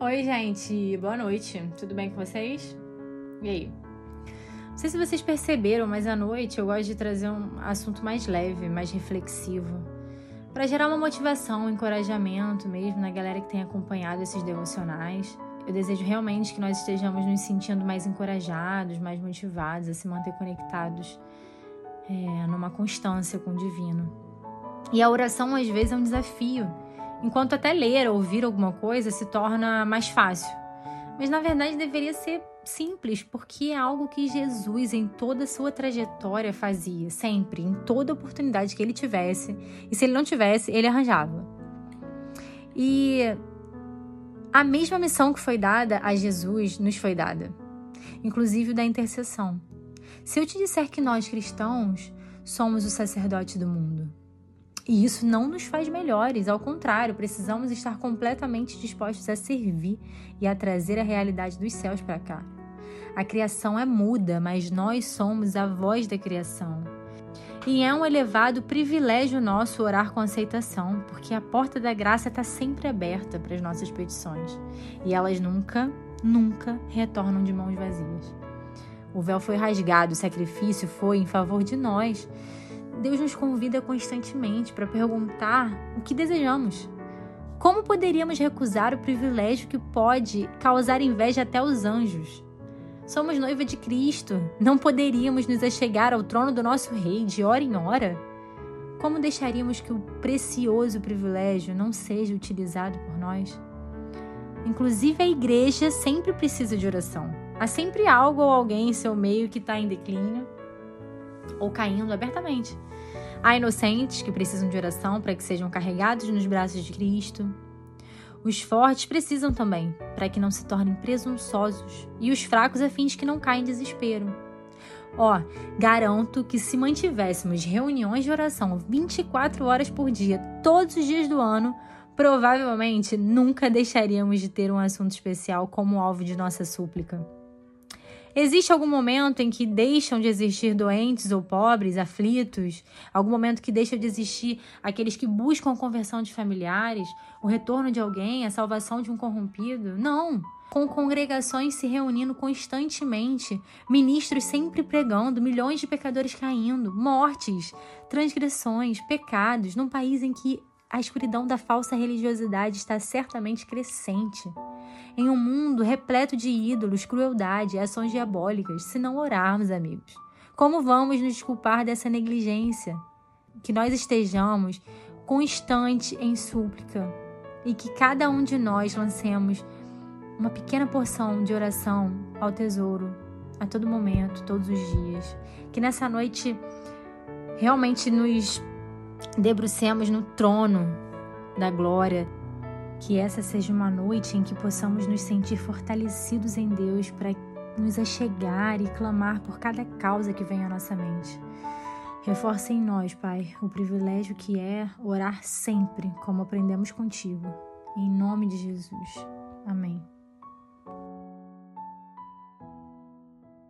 Oi, gente, boa noite. Tudo bem com vocês? E aí? Não sei se vocês perceberam, mas à noite eu gosto de trazer um assunto mais leve, mais reflexivo, para gerar uma motivação, um encorajamento mesmo na galera que tem acompanhado esses devocionais. Eu desejo realmente que nós estejamos nos sentindo mais encorajados, mais motivados a se manter conectados é, numa constância com o divino. E a oração às vezes é um desafio enquanto até ler ou ouvir alguma coisa se torna mais fácil. Mas na verdade deveria ser simples, porque é algo que Jesus, em toda a sua trajetória, fazia, sempre, em toda oportunidade que ele tivesse. E se ele não tivesse, ele arranjava. E a mesma missão que foi dada a Jesus nos foi dada, inclusive da intercessão. Se eu te disser que nós cristãos somos o sacerdote do mundo, e isso não nos faz melhores, ao contrário, precisamos estar completamente dispostos a servir e a trazer a realidade dos céus para cá. A criação é muda, mas nós somos a voz da criação. E é um elevado privilégio nosso orar com aceitação, porque a porta da graça está sempre aberta para as nossas petições. E elas nunca, nunca retornam de mãos vazias. O véu foi rasgado, o sacrifício foi em favor de nós. Deus nos convida constantemente para perguntar o que desejamos. Como poderíamos recusar o privilégio que pode causar inveja até aos anjos? Somos noiva de Cristo, não poderíamos nos achegar ao trono do nosso Rei de hora em hora? Como deixaríamos que o precioso privilégio não seja utilizado por nós? Inclusive, a igreja sempre precisa de oração. Há sempre algo ou alguém em seu meio que está em declínio ou caindo abertamente. Há inocentes que precisam de oração para que sejam carregados nos braços de Cristo. Os fortes precisam também, para que não se tornem presunçosos, e os fracos a fim de que não caem em desespero. Ó, garanto que se mantivéssemos reuniões de oração 24 horas por dia, todos os dias do ano, provavelmente nunca deixaríamos de ter um assunto especial como alvo de nossa súplica. Existe algum momento em que deixam de existir doentes ou pobres, aflitos? Algum momento que deixa de existir aqueles que buscam a conversão de familiares, o retorno de alguém, a salvação de um corrompido? Não! Com congregações se reunindo constantemente, ministros sempre pregando, milhões de pecadores caindo, mortes, transgressões, pecados, num país em que a escuridão da falsa religiosidade está certamente crescente. Em um mundo repleto de ídolos, crueldade e ações diabólicas, se não orarmos, amigos. Como vamos nos desculpar dessa negligência? Que nós estejamos constante em súplica e que cada um de nós lancemos uma pequena porção de oração ao tesouro a todo momento, todos os dias. Que nessa noite realmente nos debrucemos no trono da glória. Que essa seja uma noite em que possamos nos sentir fortalecidos em Deus para nos achegar e clamar por cada causa que vem à nossa mente. Reforça em nós, Pai, o privilégio que é orar sempre, como aprendemos contigo. Em nome de Jesus. Amém.